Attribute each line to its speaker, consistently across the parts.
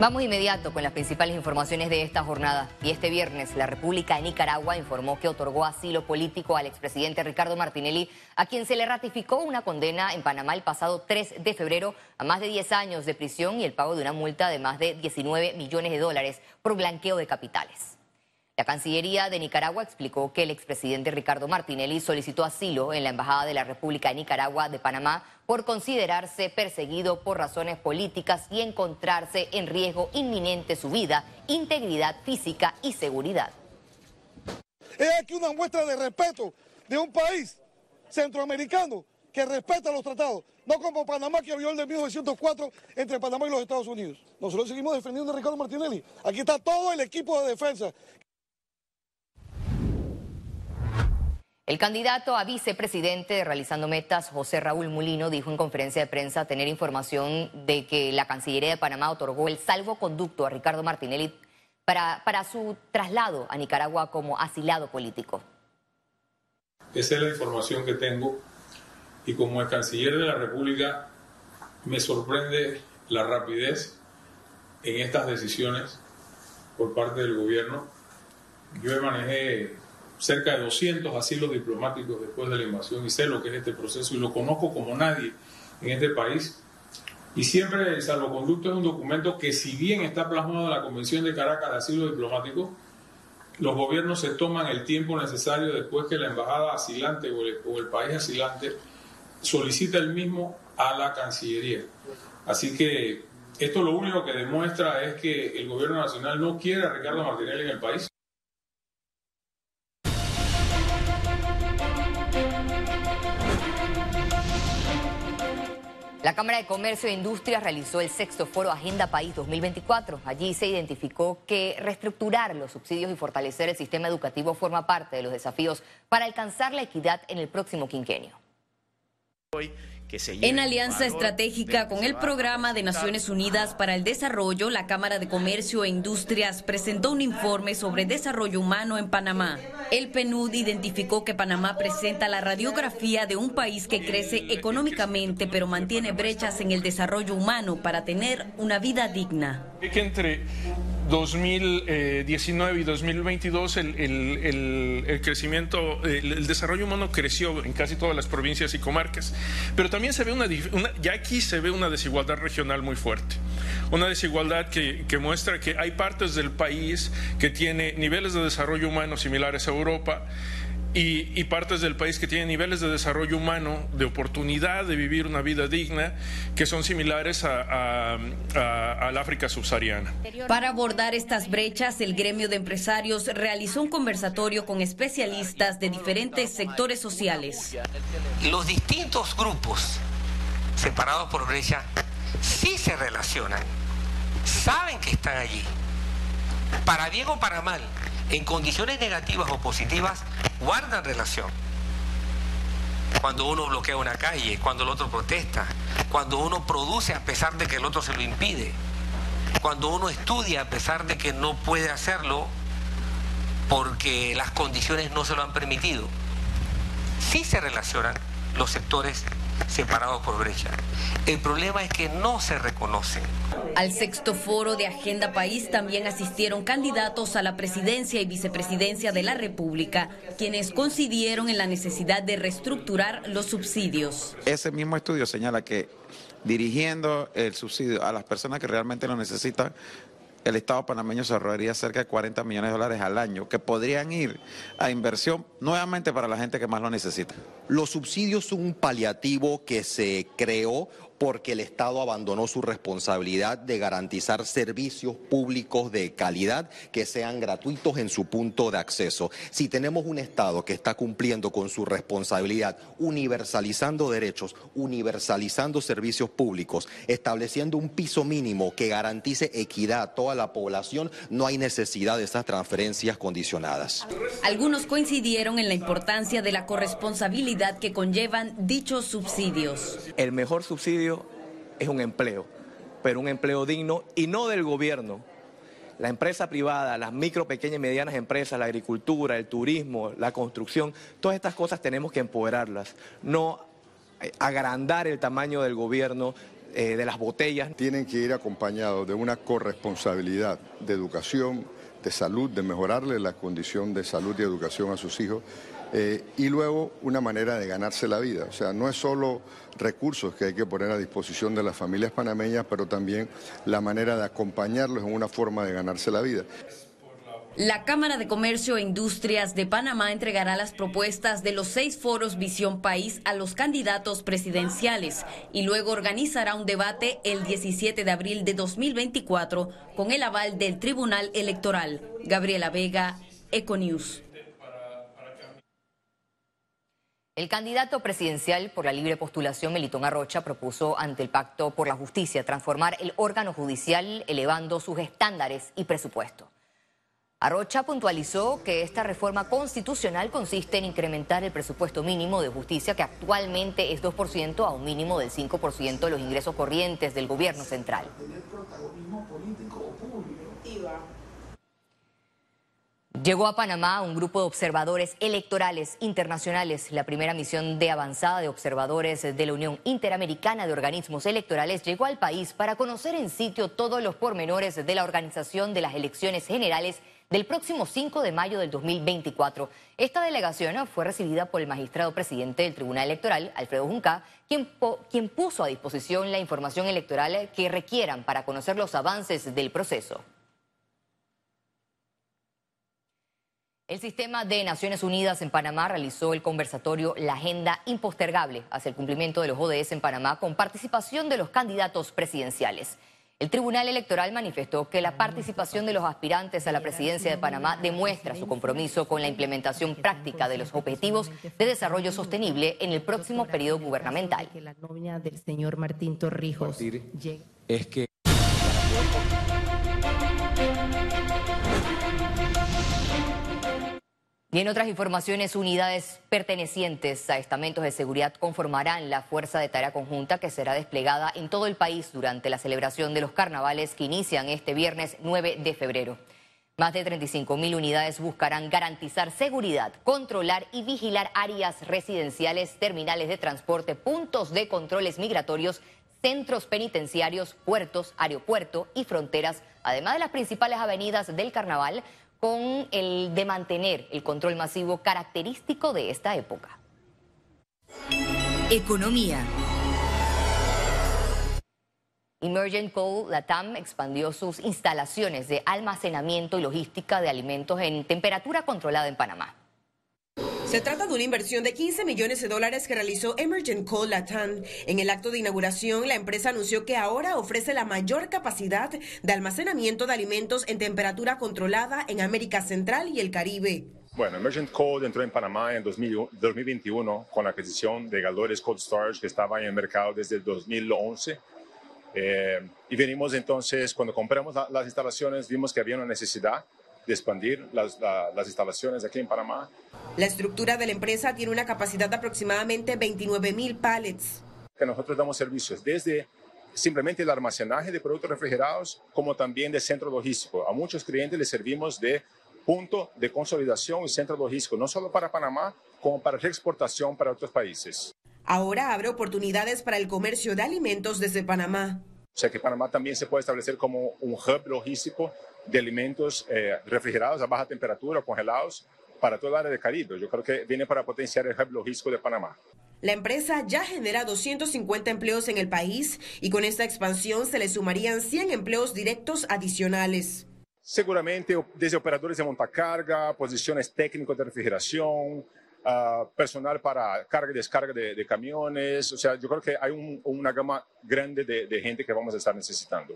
Speaker 1: Vamos inmediato con las principales informaciones de esta jornada. Y este viernes la República de Nicaragua informó que otorgó asilo político al expresidente Ricardo Martinelli, a quien se le ratificó una condena en Panamá el pasado 3 de febrero a más de 10 años de prisión y el pago de una multa de más de 19 millones de dólares por blanqueo de capitales. La Cancillería de Nicaragua explicó que el expresidente Ricardo Martinelli solicitó asilo en la Embajada de la República de Nicaragua de Panamá por considerarse perseguido por razones políticas y encontrarse en riesgo inminente su vida, integridad física y seguridad.
Speaker 2: Es aquí una muestra de respeto de un país centroamericano que respeta los tratados, no como Panamá que violó el de 1904 entre Panamá y los Estados Unidos. Nosotros seguimos defendiendo a Ricardo Martinelli. Aquí está todo el equipo de defensa
Speaker 1: El candidato a vicepresidente de Realizando Metas, José Raúl Mulino, dijo en conferencia de prensa tener información de que la Cancillería de Panamá otorgó el salvoconducto a Ricardo Martinelli para, para su traslado a Nicaragua como asilado político.
Speaker 3: Esa es la información que tengo y como el canciller de la República me sorprende la rapidez en estas decisiones por parte del gobierno. Yo manejé cerca de 200 asilos diplomáticos después de la invasión y sé lo que es este proceso y lo conozco como nadie en este país. Y siempre el salvoconducto es un documento que si bien está plasmado en la Convención de Caracas de Asilo Diplomático, los gobiernos se toman el tiempo necesario después que la embajada asilante o el, país asilante solicita el mismo a la Cancillería. Así que esto lo único que demuestra es que el gobierno nacional no quiere a Ricardo Martinelli en el país.
Speaker 1: La Cámara de Comercio e Industria realizó el sexto foro Agenda País 2024. Allí se identificó que reestructurar los subsidios y fortalecer el sistema educativo forma parte de los desafíos para alcanzar la equidad en el próximo quinquenio.
Speaker 4: En alianza estratégica con el Programa de Naciones Unidas para el Desarrollo, la Cámara de Comercio e Industrias presentó un informe sobre desarrollo humano en Panamá. El PNUD identificó que Panamá presenta la radiografía de un país que crece económicamente pero mantiene brechas en el desarrollo humano para tener una vida digna.
Speaker 5: Entre 2019 y 2022 el, el, crecimiento, el, desarrollo humano creció en casi todas las provincias y comarcas, pero también se ve una, ya aquí se ve una desigualdad regional muy fuerte, una desigualdad que, que muestra que hay partes del país que tiene niveles de desarrollo humano similares a Europa, y, partes del país que tienen niveles de desarrollo humano, de oportunidad de vivir una vida digna, que son similares al África subsahariana.
Speaker 4: Para abordar estas brechas, el gremio de empresarios realizó un conversatorio con especialistas de diferentes sectores sociales.
Speaker 6: Los distintos grupos separados por brecha sí se relacionan, saben que están allí, para bien o para mal en condiciones negativas o positivas, guardan relación. Cuando uno bloquea una calle, cuando el otro protesta, cuando uno produce a pesar de que el otro se lo impide, cuando uno estudia a pesar de que no puede hacerlo porque las condiciones no se lo han permitido. Sí se relacionan los sectores separados por brecha. El problema es que no se reconocen.
Speaker 4: Al sexto foro de Agenda País también asistieron candidatos a la presidencia y vicepresidencia de la República, quienes coincidieron en la necesidad de reestructurar los subsidios.
Speaker 7: Ese mismo estudio señala que dirigiendo el subsidio a las personas que realmente lo necesitan, el Estado panameño se ahorraría cerca de 40 millones de dólares al año, que podrían ir a inversión nuevamente para la gente que más lo necesita.
Speaker 8: Los subsidios son un paliativo que se creó porque el Estado abandonó su responsabilidad de garantizar servicios públicos de calidad que sean gratuitos en su punto de acceso. Si tenemos un Estado que está cumpliendo con su responsabilidad, universalizando derechos, universalizando servicios públicos, estableciendo un piso mínimo que garantice equidad a toda la población, no hay necesidad de esas transferencias condicionadas.
Speaker 4: Algunos coincidieron en la importancia de la corresponsabilidad que conllevan dichos subsidios.
Speaker 9: El mejor subsidio es un empleo, pero un empleo digno y no del gobierno. La empresa privada, las micro, pequeñas y medianas empresas, la agricultura, el turismo, la construcción, todas estas cosas tenemos que empoderarlas, no agrandar el tamaño del gobierno, eh, de las botellas.
Speaker 10: Tienen que ir acompañados de una corresponsabilidad de educación, de salud, de mejorarle la condición de salud y educación a sus hijos. Eh, y luego una manera de ganarse la vida. O sea, no es solo recursos que hay que poner a disposición de las familias panameñas, pero también la manera de acompañarlos en una forma de ganarse la vida.
Speaker 4: La Cámara de Comercio e Industrias de Panamá entregará las propuestas de los seis foros Visión País a los candidatos presidenciales y luego organizará un debate el 17 de abril de 2024 con el aval del Tribunal Electoral. Gabriela Vega, Econews.
Speaker 1: El candidato presidencial por la libre postulación, Melitón Arrocha, propuso ante el Pacto por la Justicia transformar el órgano judicial elevando sus estándares y presupuesto. Arrocha puntualizó que esta reforma constitucional consiste en incrementar el presupuesto mínimo de justicia, que actualmente es 2%, a un mínimo del 5% de los ingresos corrientes del gobierno central. Llegó a Panamá un grupo de observadores electorales internacionales. La primera misión de avanzada de observadores de la Unión Interamericana de Organismos Electorales llegó al país para conocer en sitio todos los pormenores de la organización de las elecciones generales del próximo 5 de mayo del 2024. Esta delegación fue recibida por el magistrado presidente del Tribunal Electoral, Alfredo Junca, quien, quien puso a disposición la información electoral que requieran para conocer los avances del proceso. El sistema de Naciones Unidas en Panamá realizó el conversatorio La Agenda Impostergable hacia el cumplimiento de los ODS en Panamá con participación de los candidatos presidenciales. El Tribunal Electoral manifestó que la participación de los aspirantes a la presidencia de Panamá demuestra su compromiso con la implementación práctica de los objetivos de desarrollo sostenible en el próximo periodo gubernamental.
Speaker 11: La del señor Martín Torrijos
Speaker 9: es que
Speaker 1: Y en otras informaciones, unidades pertenecientes a estamentos de seguridad conformarán la Fuerza de Tarea Conjunta que será desplegada en todo el país durante la celebración de los carnavales que inician este viernes 9 de febrero. Más de 35 mil unidades buscarán garantizar seguridad, controlar y vigilar áreas residenciales, terminales de transporte, puntos de controles migratorios, centros penitenciarios, puertos, aeropuerto y fronteras, además de las principales avenidas del carnaval, con el de mantener el control masivo característico de esta época.
Speaker 4: Economía.
Speaker 1: Emergent Coal Latam expandió sus instalaciones de almacenamiento y logística de alimentos en temperatura controlada en Panamá.
Speaker 12: Se trata de una inversión de 15 millones de dólares que realizó Emergent Coal Latam. En el acto de inauguración, la empresa anunció que ahora ofrece la mayor capacidad de almacenamiento de alimentos en temperatura controlada en América Central y el Caribe.
Speaker 13: Bueno, Emergent Coal entró en Panamá en 2021 con la adquisición de Galdores Cold Storage que estaba en el mercado desde el 2011. Eh, y venimos entonces, cuando compramos las instalaciones, vimos que había una necesidad de expandir las, las instalaciones aquí en Panamá.
Speaker 12: La estructura de la empresa tiene una capacidad de aproximadamente 29 mil pallets.
Speaker 13: Que nosotros damos servicios desde simplemente el almacenaje de productos refrigerados como también de centro logístico. A muchos clientes les servimos de punto de consolidación y centro logístico, no solo para Panamá, como para reexportación para otros países.
Speaker 12: Ahora abre oportunidades para el comercio de alimentos desde Panamá.
Speaker 13: O sea que Panamá también se puede establecer como un hub logístico de alimentos eh, refrigerados a baja temperatura, congelados, para toda el área del Caribe. Yo creo que viene para potenciar el hub logístico de Panamá.
Speaker 12: La empresa ya genera 250 empleos en el país y con esta expansión se le sumarían 100 empleos directos adicionales.
Speaker 13: Seguramente desde operadores de montacarga, posiciones técnicos de refrigeración, uh, personal para carga y descarga de, camiones. O sea, yo creo que hay un, una gama grande de, gente que vamos a estar necesitando.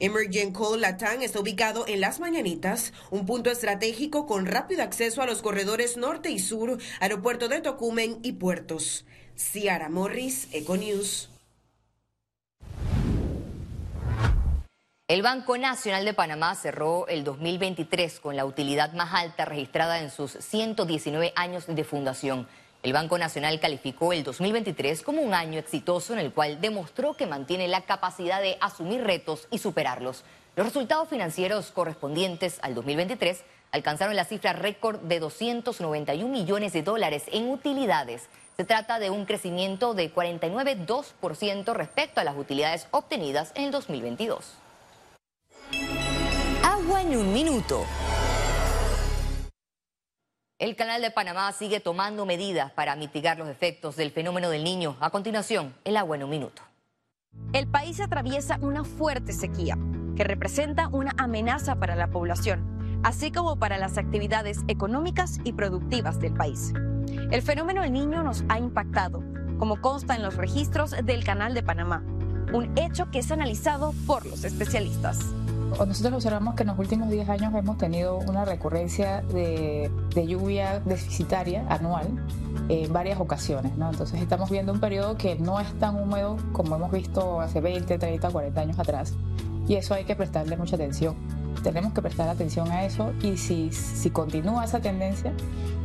Speaker 12: Emergent Coal Latam está ubicado en Las Mañanitas, un punto estratégico con rápido acceso a los corredores norte y sur, aeropuerto de Tocumen y puertos. Ciara Morris, Econews.
Speaker 1: El Banco Nacional de Panamá cerró el 2023 con la utilidad más alta registrada en sus 119 años de fundación. El Banco Nacional calificó el 2023 como un año exitoso en el cual demostró que mantiene la capacidad de asumir retos y superarlos. Los resultados financieros correspondientes al 2023 alcanzaron la cifra récord de 291 millones de dólares en utilidades, Se trata de un crecimiento de 49,2% respecto a las utilidades obtenidas en el 2022. En un minuto. El Canal de Panamá sigue tomando medidas para mitigar los efectos del fenómeno del niño. A continuación, el agua en un minuto.
Speaker 14: El país atraviesa una fuerte sequía que representa una amenaza para la población, así como para las actividades económicas y productivas del país. El fenómeno del niño nos ha impactado, como consta en los registros del Canal de Panamá, un hecho que es analizado por los especialistas.
Speaker 15: Nosotros observamos que en los últimos 10 años hemos tenido una recurrencia de, lluvia deficitaria anual en varias ocasiones, ¿no? Entonces estamos viendo un periodo que no es tan húmedo como hemos visto hace 20, 30, 40 años atrás y eso hay que prestarle mucha atención. Tenemos que prestar atención a eso y si, si continúa esa tendencia,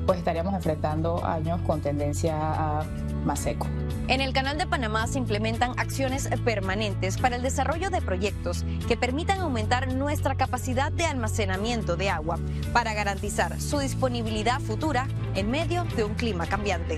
Speaker 15: pues estaríamos enfrentando años con tendencia a más seco.
Speaker 14: En el Canal de Panamá se implementan acciones permanentes para el desarrollo de proyectos que permitan aumentar nuestra capacidad de almacenamiento de agua para garantizar su disponibilidad futura en medio de un clima cambiante.